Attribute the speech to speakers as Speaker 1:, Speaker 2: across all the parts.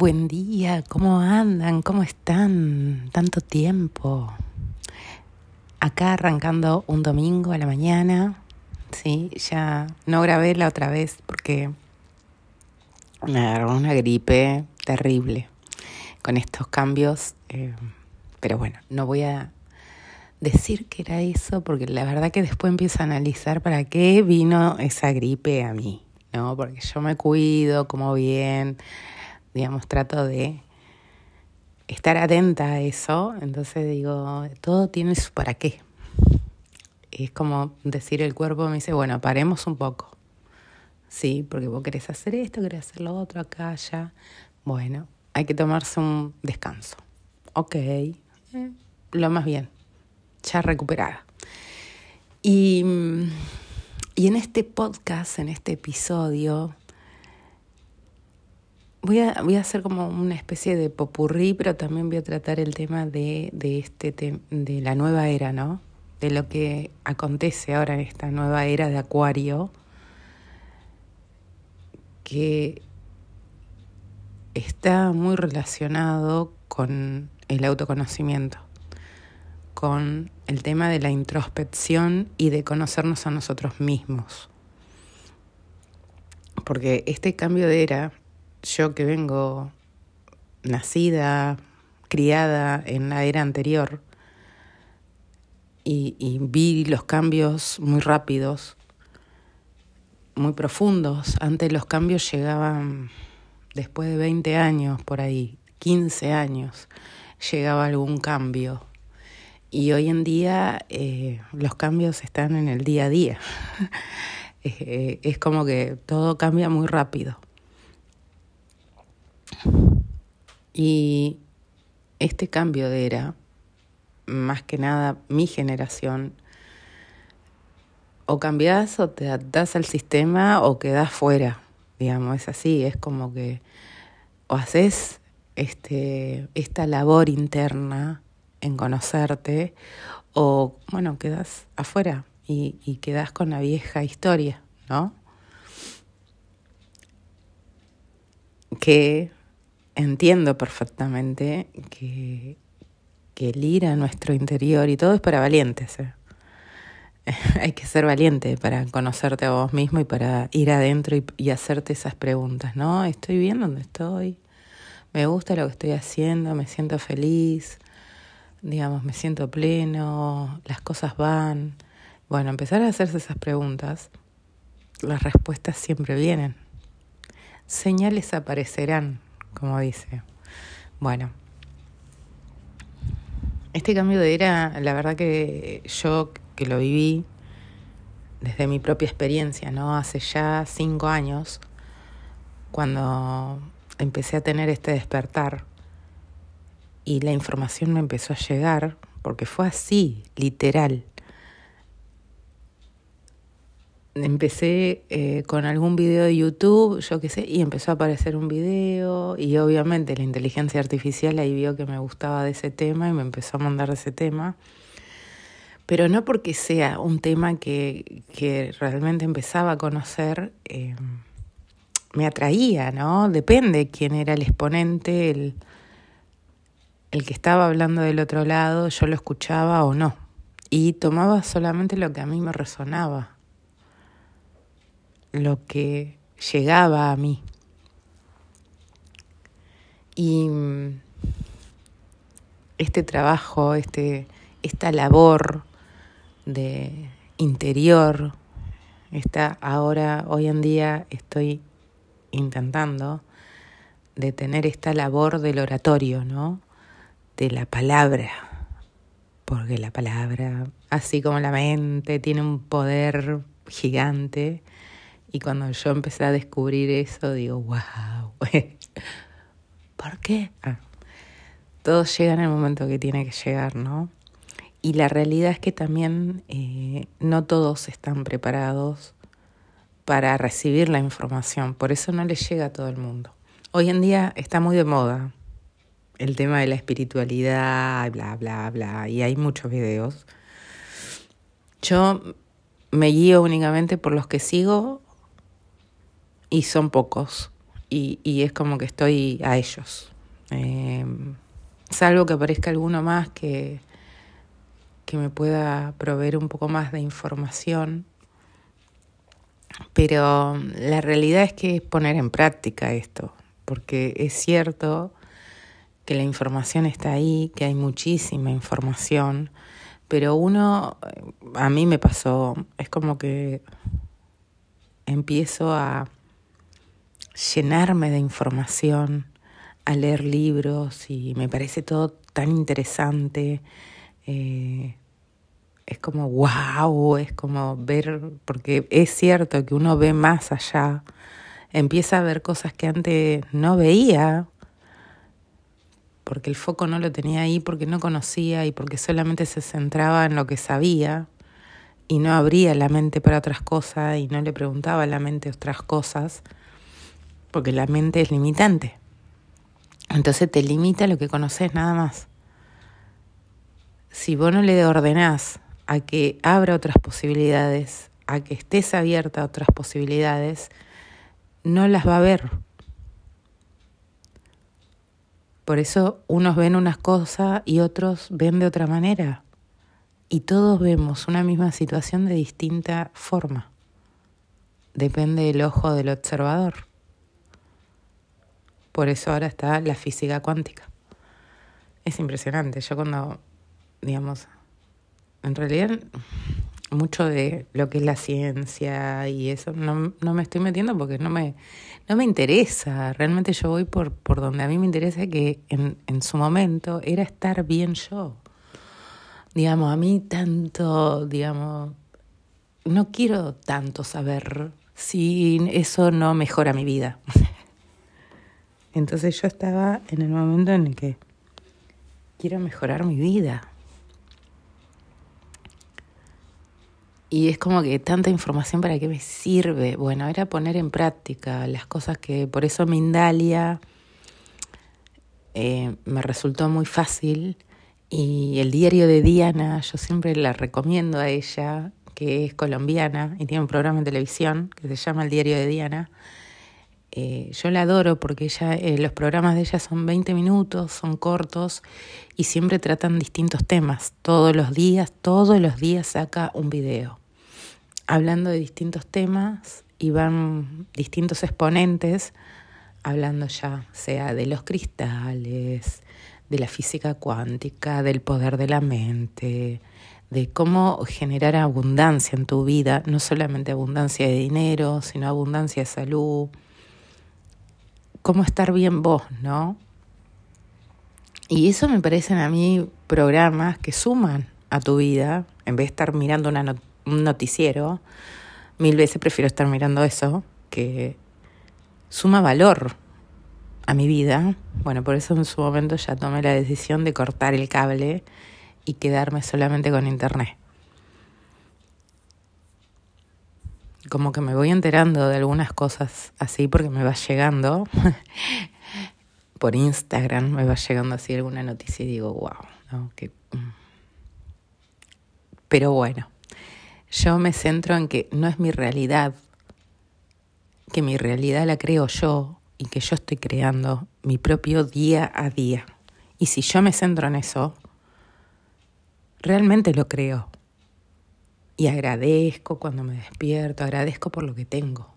Speaker 1: Buen día, ¿cómo andan? ¿Cómo están? Tanto tiempo. Acá arrancando un domingo a la mañana. Sí, ya no grabé la otra vez porque me agarró una gripe terrible con estos cambios. Eh, pero bueno, no voy a decir que era eso porque la verdad que después empiezo a analizar para qué vino esa gripe a mí, ¿no? Porque yo me cuido, como bien digamos, trato de estar atenta a eso, entonces digo, todo tiene su para qué. Es como decir el cuerpo me dice, bueno, paremos un poco. Sí, porque vos querés hacer esto, querés hacer lo otro, acá, allá. Bueno, hay que tomarse un descanso. Ok, eh, lo más bien, ya recuperada. Y, y en este podcast, en este episodio, Voy a, voy a hacer como una especie de popurrí, pero también voy a tratar el tema de, de, este de la nueva era, ¿no? De lo que acontece ahora en esta nueva era de Acuario, que está muy relacionado con el autoconocimiento, con el tema de la introspección y de conocernos a nosotros mismos. Porque este cambio de era yo que vengo nacida, criada en la era anterior y, vi los cambios muy rápidos, muy profundos. Antes los cambios llegaban después de 20 años, por ahí, 15 años, llegaba algún cambio. Y hoy en día eh, los cambios están en el día a día. Eh, es como que todo cambia muy rápido. Y este cambio de era, más que nada mi generación, o cambiás o te adaptás al sistema o quedás fuera, digamos, es así, es como que o haces este, esta labor interna en conocerte o, bueno, quedas afuera y, y quedas con la vieja historia, ¿no? Que entiendo perfectamente que, que el ir a nuestro interior y todo es para valientes. ¿eh? Hay que ser valiente para conocerte a vos mismo y para ir adentro y, y, hacerte esas preguntas, ¿no? ¿Estoy bien donde estoy? ¿Me gusta lo que estoy haciendo? ¿Me siento feliz? Digamos, ¿me siento pleno? ¿Las cosas van? Bueno, empezar a hacerse esas preguntas, las respuestas siempre vienen. Señales aparecerán, como dice. Bueno, este cambio de era, la verdad que yo que lo viví desde mi propia experiencia, ¿no? Hace ya cinco años, cuando empecé a tener este despertar y la información me empezó a llegar, porque fue así, literal empecé eh, con algún video de YouTube, yo qué sé, y empezó a aparecer un video y obviamente la inteligencia artificial ahí vio que me gustaba de ese tema y me empezó a mandar ese tema. Pero no porque sea un tema que, que realmente empezaba a conocer, eh, me atraía, ¿no? Depende quién era el exponente, el, el que estaba hablando del otro lado, yo lo escuchaba o no. Y tomaba solamente lo que a mí me resonaba lo que llegaba a mí. Y mm, este trabajo, este, esta labor de interior, está ahora, hoy en día estoy intentando de tener esta labor del oratorio, ¿no? De la palabra, porque la palabra, así como la mente, tiene un poder gigante y cuando yo empecé a descubrir eso, digo, wow, ¿por qué? Ah, todo llega en el momento que tiene que llegar, ¿no? Y la realidad es que también eh, no todos están preparados para recibir la información, por eso no les llega a todo el mundo. Hoy en día está muy de moda el tema de la espiritualidad, bla, bla, bla, y hay muchos videos. Yo me guío únicamente por los que sigo y son pocos. y, y es como que estoy a ellos. Eh, salvo que aparezca alguno más que, que me pueda proveer un poco más de información. Pero la realidad es que es poner en práctica esto, porque es cierto que la información está ahí, que hay muchísima información, pero uno, a mí me pasó, es como que empiezo a llenarme de información, a leer libros y me parece todo tan interesante. Eh, es como wow, es como ver, porque es cierto que uno ve más allá, empieza a ver cosas que antes no veía, porque el foco no lo tenía ahí, porque no conocía y porque solamente se centraba en lo que sabía y no abría la mente para otras cosas y no le preguntaba a la mente otras cosas, porque la mente es limitante. Entonces te limita lo que conoces nada más. Si vos no le ordenás a que abra otras posibilidades, a que estés abierta a otras posibilidades, no las va a ver. Por eso unos ven unas cosas y otros ven de otra manera. Y todos vemos una misma situación de distinta forma. Depende del ojo del observador. Por eso ahora está la física cuántica. Es impresionante. Yo cuando, digamos, en realidad mucho de lo que es la ciencia y eso no, no me estoy metiendo porque no me, no me interesa. Realmente yo voy por, por donde a mí me interesa que en, en su momento era estar bien yo. Digamos, a mí tanto, digamos, no quiero tanto saber si eso no mejora mi vida. Entonces yo estaba en el momento en el que quiero mejorar mi vida. Y es como que tanta información para qué me sirve. Bueno, era poner en práctica las cosas que por eso Mindalia eh, me resultó muy fácil. Y el diario de Diana, yo siempre la recomiendo a ella, que es colombiana y tiene un programa en televisión que se llama El Diario de Diana. Eh, yo la adoro porque ella, eh, los programas de ella son 20 minutos, son cortos y siempre tratan distintos temas. Todos los días, todos los días saca un video hablando de distintos temas y van distintos exponentes hablando ya sea de los cristales, de la física cuántica, del poder de la mente, de cómo generar abundancia en tu vida, no solamente abundancia de dinero, sino abundancia de salud, cómo estar bien vos, ¿no? Y eso me parecen a mí programas que suman a tu vida, en vez de estar mirando una, noticia un noticiero, mil veces prefiero estar mirando eso, que suma valor a mi vida. Bueno, por eso en su momento ya tomé la decisión de cortar el cable y quedarme solamente con internet. Como que me voy enterando de algunas cosas así porque me va llegando. por Instagram me va llegando así alguna noticia y digo, wow, ¿no? Que... Mm". Pero bueno, yo me centro en que no es mi realidad, que mi realidad la creo yo y que yo estoy creando mi propio día a día. Y si yo me centro en eso, realmente lo creo. Y agradezco cuando me despierto, agradezco por lo que tengo.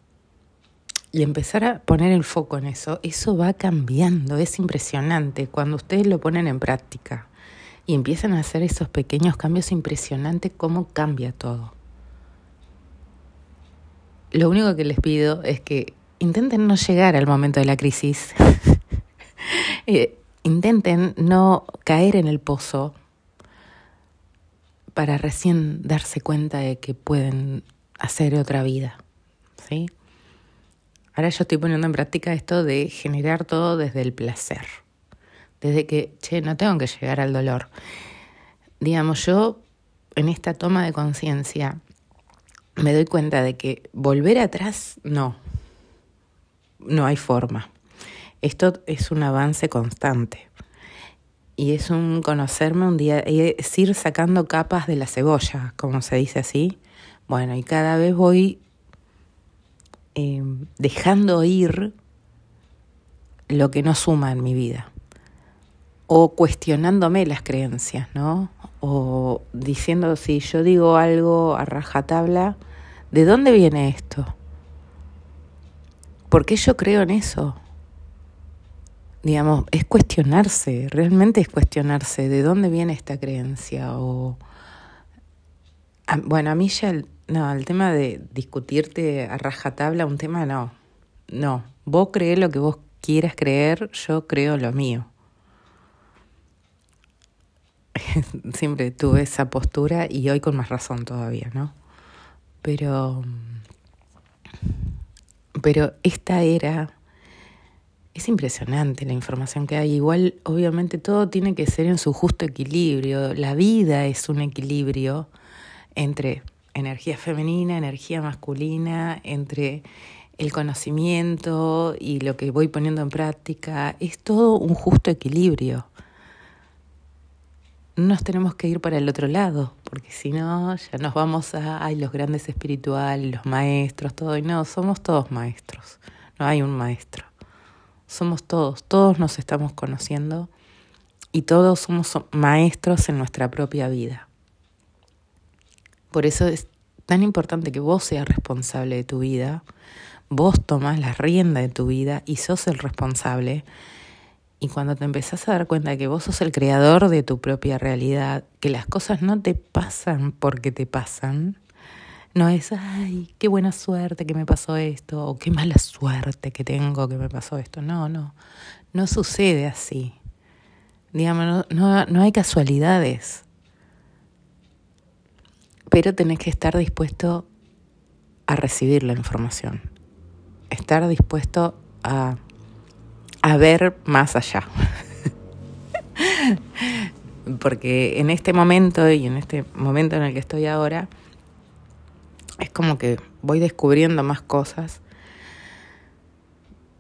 Speaker 1: Y empezar a poner el foco en eso, eso va cambiando, es impresionante cuando ustedes lo ponen en práctica y empiezan a hacer esos pequeños cambios, impresionante cómo cambia todo. Lo único que les pido es que intenten no llegar al momento de la crisis. Eh, intenten no caer en el pozo para recién darse cuenta de que pueden hacer otra vida. ¿sí? Ahora yo estoy poniendo en práctica esto de generar todo desde el placer. Desde que, che, no tengo que llegar al dolor. Digamos, yo en esta toma de conciencia me doy cuenta de que volver atrás, no, no hay forma. Esto es un avance constante. Y es un conocerme un día, es ir sacando capas de la cebolla, como se dice así. Bueno, y cada vez voy eh, dejando ir lo que no suma en mi vida. O cuestionándome las creencias, ¿no? O diciendo si yo digo algo a rajatabla, ¿de dónde viene esto? ¿Por qué yo creo en eso? Digamos, es cuestionarse, realmente es cuestionarse de dónde viene esta creencia o... Bueno, a mí ya el, no, el tema de discutirte a rajatabla, un tema no. No, vos crees lo que vos quieras creer, yo creo lo mío. Siempre tuve esa postura y hoy con más razón todavía, ¿no? Pero pero esta era es impresionante la información que hay. Igual, obviamente, todo tiene que ser en su justo equilibrio. La vida es un equilibrio entre energía femenina, energía masculina, entre el conocimiento y lo que voy poniendo en práctica, es todo un justo equilibrio. No nos tenemos que ir para el otro lado, porque si no, ya nos vamos a ay, los grandes espirituales, los maestros, todo, y no, somos todos maestros, no hay un maestro. Somos todos, todos nos estamos conociendo y todos somos maestros en nuestra propia vida. Por eso es tan importante que vos seas responsable de tu vida, vos tomás la rienda de tu vida y sos el responsable. Y cuando te empezás a dar cuenta que vos sos el creador de tu propia realidad, que las cosas no te pasan porque te pasan, no es, ay, qué buena suerte que me pasó esto, o qué mala suerte que tengo que me pasó esto. No, no, no sucede así. Digamos, no, no hay casualidades pero tenés que estar dispuesto a recibir la información, estar dispuesto a, a ver más allá. Porque en este momento y en este momento en el que estoy ahora, es como que voy descubriendo más cosas,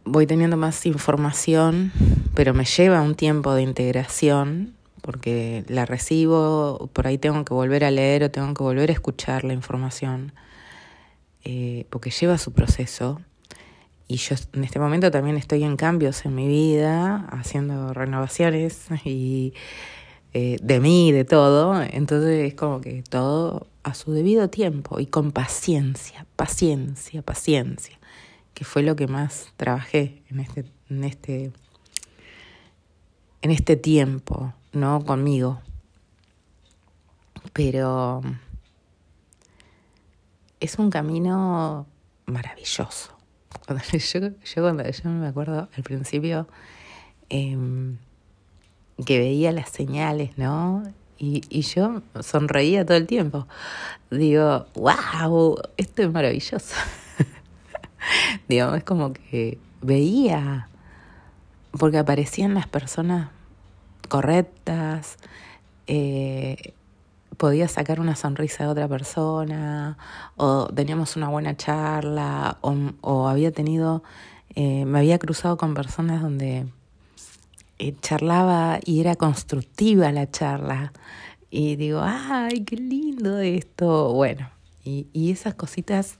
Speaker 1: voy teniendo más información, pero me lleva un tiempo de integración porque la recibo, por ahí tengo que volver a leer o tengo que volver a escuchar la información, eh, porque lleva su proceso. Y yo en este momento también estoy en cambios en mi vida, haciendo renovaciones y eh, de mí, de todo. Entonces es como que todo a su debido tiempo y con paciencia, paciencia, paciencia, que fue lo que más trabajé en este, en este, en este tiempo no conmigo. Pero es un camino maravilloso. yo, cuando yo me acuerdo al principio em, que veía las señales, ¿no? Y, y yo sonreía todo el tiempo. Digo, wow, esto es maravilloso. Digo, es como que veía, porque aparecían las personas correctas, eh, podía sacar una sonrisa de otra persona, o teníamos una buena charla, o, había tenido, eh, me había cruzado con personas donde eh, charlaba y era constructiva la charla. Y digo, ay, qué lindo esto. Bueno, y, y esas cositas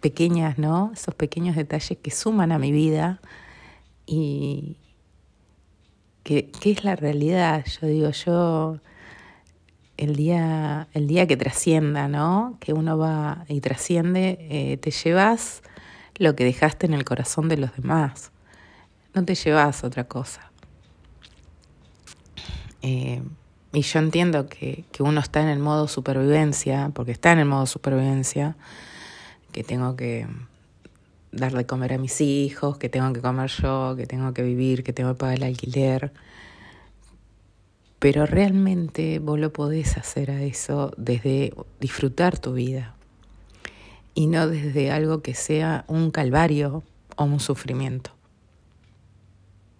Speaker 1: pequeñas, ¿no? Esos pequeños detalles que suman a mi vida y, ¿Qué es la realidad. Yo digo, yo el día, el día que trascienda, ¿no? Que uno va y trasciende, eh, te llevas lo que dejaste en el corazón de los demás. No te llevas otra cosa. Eh, y yo entiendo que, que uno está en el modo supervivencia, porque está en el modo supervivencia, que tengo que dar de comer a mis hijos, que tengo que comer yo, que tengo que vivir, que tengo que pagar el alquiler. Pero realmente vos lo podés hacer a eso desde disfrutar tu vida y no desde algo que sea un calvario o un sufrimiento.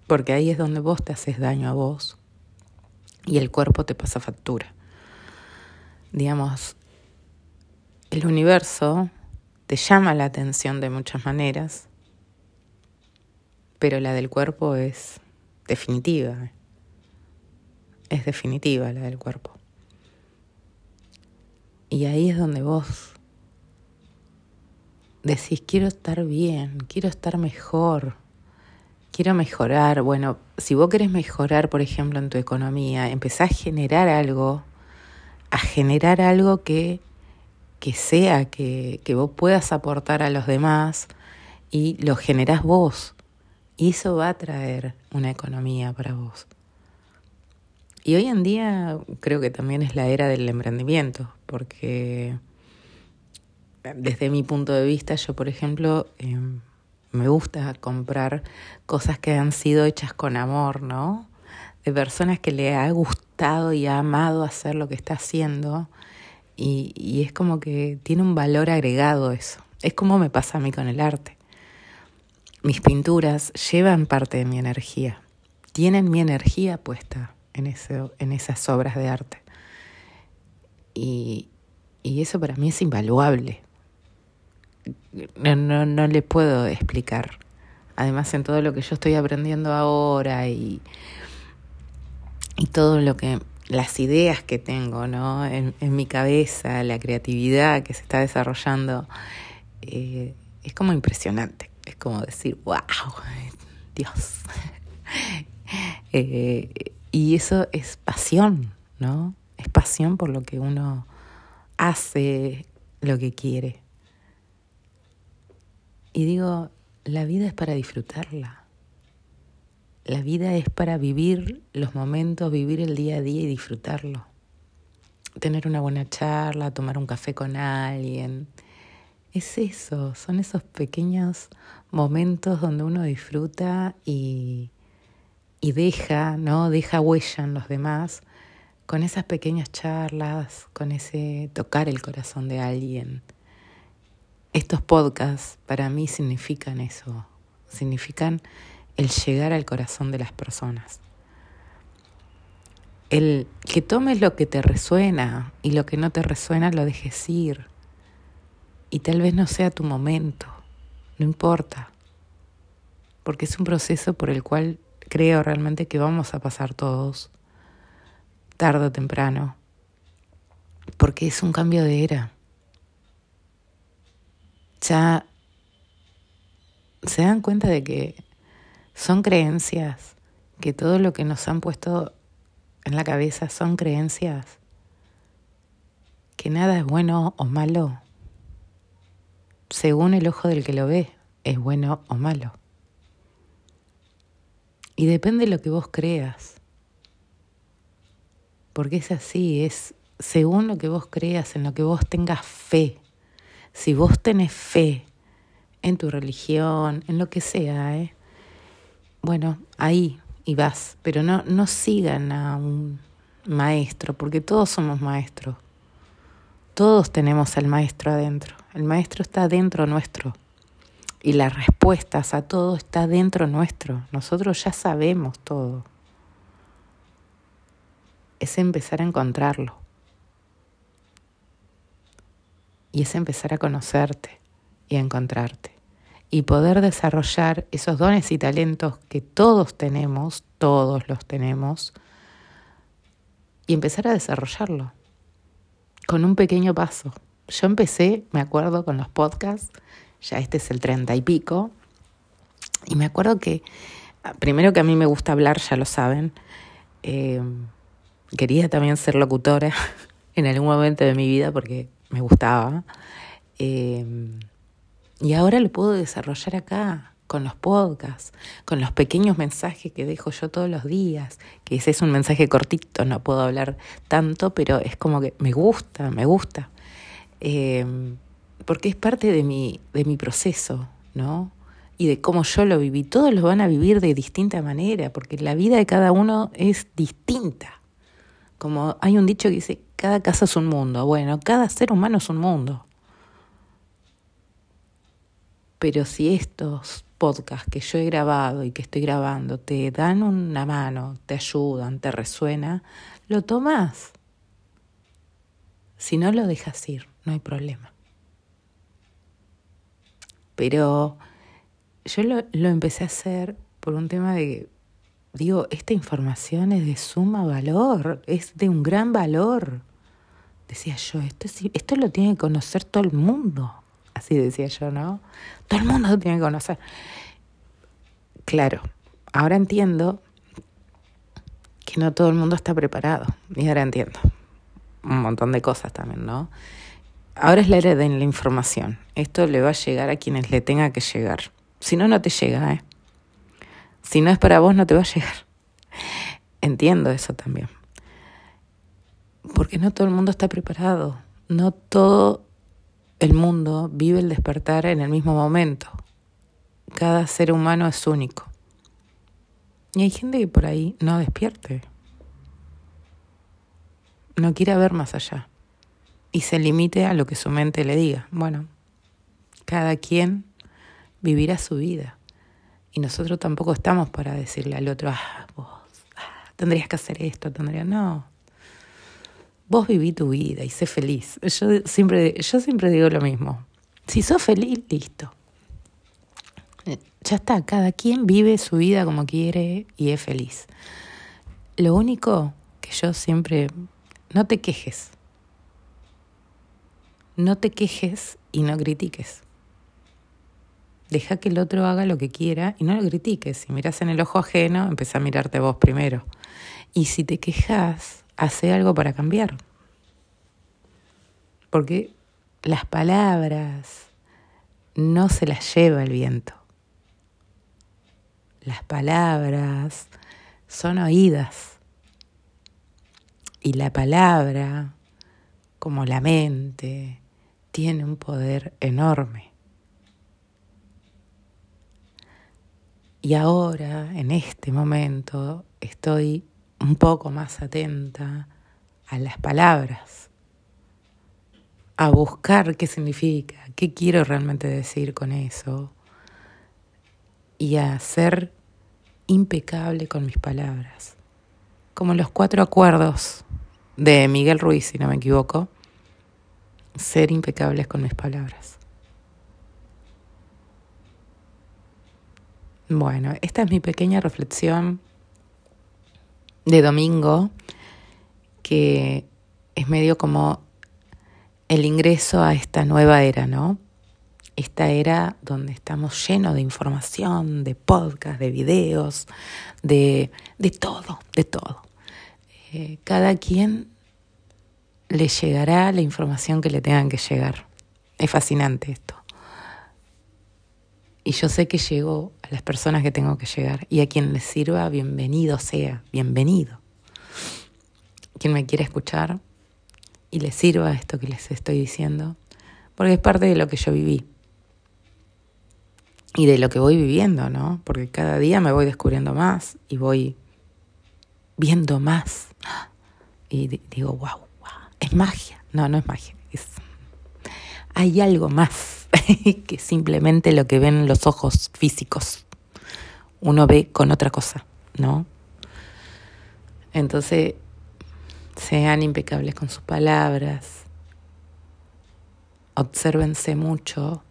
Speaker 1: Porque ahí es donde vos te haces daño a vos y el cuerpo te pasa factura. Digamos, el universo te llama la atención de muchas maneras, pero la del cuerpo es definitiva. Es definitiva la del cuerpo. Y ahí es donde vos decís, quiero estar bien, quiero estar mejor, quiero mejorar. Bueno, si vos querés mejorar, por ejemplo, en tu economía, empezá a generar algo, a generar algo que, que sea, que, que vos puedas aportar a los demás y lo generás vos. Y eso va a traer una economía para vos. Y hoy en día creo que también es la era del emprendimiento, porque desde mi punto de vista, yo por ejemplo, em, me gusta comprar cosas que han sido hechas con amor, ¿no? De personas que le ha gustado y ha amado hacer lo que está haciendo. Y, y es como que tiene un valor agregado eso. Es como me pasa a mí con el arte. Mis pinturas llevan parte de mi energía, tienen mi energía puesta en, eso, en esas obras de arte. Y, y eso para mí es invaluable. No, no, no le puedo explicar. Además, en todo lo que yo estoy aprendiendo ahora y, y todo lo que las ideas que tengo ¿no? en, en mi cabeza, la creatividad que se está desarrollando, eh, es como impresionante. Es como decir, wow, Dios. eh, y eso es pasión, ¿no? Es pasión por lo que uno hace, lo que quiere. Y digo, la vida es para disfrutarla. La vida es para vivir los momentos, vivir el día a día y disfrutarlo. Tener una buena charla, tomar un café con alguien. Es eso, son esos pequeños momentos donde uno disfruta y, y deja, ¿no? Deja huella en los demás con esas pequeñas charlas, con ese tocar el corazón de alguien. Estos podcasts para mí significan eso, significan el llegar al corazón de las personas. El que tomes lo que te resuena y lo que no te resuena lo dejes ir. Y tal vez no sea tu momento, no importa, porque es un proceso por el cual creo realmente que vamos a pasar todos, tarde o temprano, porque es un cambio de era ya se dan cuenta de que son creencias, que todo lo que nos han puesto en la cabeza son creencias, que nada es bueno o malo, según el ojo del que lo ve, es bueno o malo. Y depende de lo que vos creas, porque es así, es según lo que vos creas, en lo que vos tengas fe. Si vos tenés fe en tu religión, en lo que sea, ¿eh? bueno, ahí y vas, pero no, no sigan a un maestro, porque todos somos maestros. Todos tenemos al maestro adentro. El maestro está dentro nuestro. Y las respuestas a todo está dentro nuestro. Nosotros ya sabemos todo. Es empezar a encontrarlo y es empezar a conocerte y a encontrarte y poder desarrollar esos dones y talentos que todos tenemos, todos los tenemos, y empezar a desarrollarlo con un pequeño paso. Yo empecé, me acuerdo, con los podcasts, ya este es el treinta y pico, y me acuerdo que, primero que a mí me gusta hablar, ya lo saben, eh, quería también ser locutora en algún momento de mi vida porque me gustaba. Eh, y ahora lo puedo desarrollar acá, con los podcasts, con los pequeños mensajes que dejo yo todos los días, que ese es un mensaje cortito, no puedo hablar tanto, pero es como que me gusta, me gusta. Eh, porque es parte de mi, de mi proceso, ¿no? Y de cómo yo lo viví. Todos lo van a vivir de distinta manera, porque la vida de cada uno es distinta. Como hay un dicho que dice, cada casa es un mundo. Bueno, cada ser humano es un mundo. Pero si estos podcasts que yo he grabado y que estoy grabando te dan una mano, te ayudan, te resuena, lo tomas. Si no lo dejas ir, no hay problema. Pero yo lo, lo empecé a hacer por un tema de digo, esta información es de suma valor, es de un gran valor decía yo, esto, esto lo tiene que conocer todo el mundo. Así decía yo, ¿no? Todo el mundo lo tiene que conocer. Claro, ahora entiendo que no todo el mundo está preparado. Y ahora entiendo un montón de cosas también, ¿no? Ahora es la era de la información. Esto le va a llegar a quienes le tenga que llegar. Si no, no te llega, ¿eh? Si no es para vos, no te va a llegar. Entiendo eso también. Porque no todo el mundo está preparado. No todo el mundo vive el despertar en el mismo momento. Cada ser humano es único. Y hay gente que por ahí no despierte. No quiere ver más allá. Y se limite a lo que su mente le diga. Bueno, cada quien vivirá su vida. Y nosotros tampoco estamos para decirle al otro, ah, vos, ah, tendrías que hacer esto, tendrías. No. Vos viví tu vida y sé feliz. Yo siempre, yo siempre digo lo mismo. Si sos feliz, listo ya está, cada quien vive su vida como quiere y es feliz. Lo único que yo siempre, no te quejes. No te quejes y no critiques. Deja que el otro haga lo que quiera y no lo critiques. Si miras en el ojo ajeno, empieza a mirarte vos primero. Y si te quejas, hace algo para cambiar. Porque las palabras no se las lleva el viento las palabras son oídas. Y la palabra, como la mente, tiene un poder enorme. Y ahora, en este momento, estoy un poco más atenta a las palabras, a buscar qué significa, qué quiero realmente decir con eso, y a ser impecable con mis palabras. Como los cuatro acuerdos de Miguel Ruiz, si no me equivoco, ser impecables con mis palabras. Bueno, esta es mi pequeña reflexión de domingo, que es medio como el ingreso a esta nueva era, ¿no? esta era donde estamos llenos de información, de podcast, de videos, de, de todo, de todo. Eh, cada quien le llegará la información que le tengan que llegar. Es fascinante esto. Y yo sé que llego a las personas que tengo que llegar. Y a quien les sirva, bienvenido sea, bienvenido. Quien me quiera escuchar y le sirva esto que les estoy diciendo, porque es parte de lo que yo viví y de lo que voy viviendo, ¿no? Porque cada día me voy descubriendo más y voy viendo más. Y digo, wow, wow, es magia. No, no es magia. Es... Hay algo más que simplemente lo que ven los ojos físicos. Uno ve con otra cosa, ¿no? Entonces, sean impecables con sus palabras. Obsérvense mucho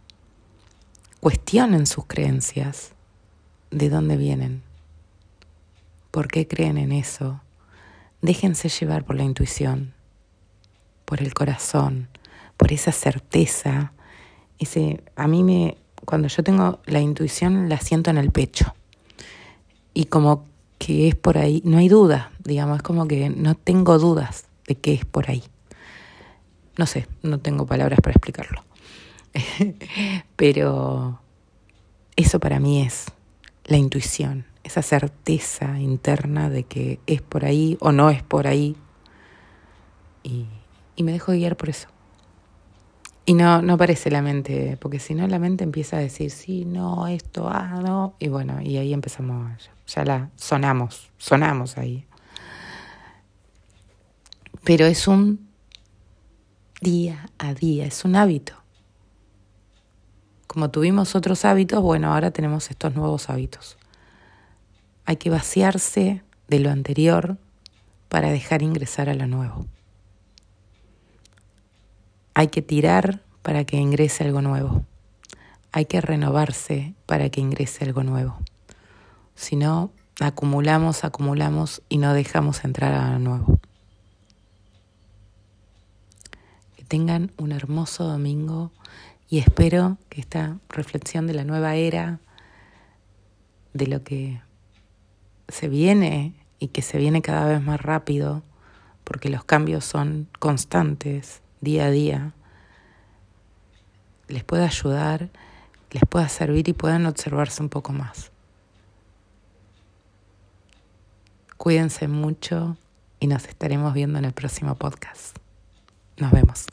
Speaker 1: Cuestionen sus creencias. ¿De dónde vienen? ¿Por qué creen en eso? Déjense llevar por la intuición, por el corazón, por esa certeza. Ese, a mí me, cuando yo tengo la intuición la siento en el pecho. Y como que es por ahí, no hay duda, digamos, es como que no tengo dudas de que es por ahí. No sé, no tengo palabras para explicarlo. Pero eso para mí es la intuición, esa certeza interna de que es por ahí o no es por ahí. Y, me dejo guiar por eso. Y no, no aparece la mente, porque si no la mente empieza a decir, sí, no, esto, ah, no. Y bueno, y ahí empezamos, ya la sonamos, sonamos ahí. Pero es un día a día, es un hábito como tuvimos otros hábitos, bueno, ahora tenemos estos nuevos hábitos. Hay que vaciarse de lo anterior para dejar ingresar a lo nuevo. Hay que tirar para que ingrese algo nuevo. Hay que renovarse para que ingrese algo nuevo. Si no, acumulamos, acumulamos y no dejamos entrar a lo nuevo. Que tengan un hermoso domingo y espero que esta reflexión de la nueva era, de lo que se viene y que se viene cada vez más rápido, porque los cambios son constantes, día a día, les pueda ayudar, les pueda servir y puedan observarse un poco más. Cuídense mucho y nos estaremos viendo en el próximo podcast. Nos vemos.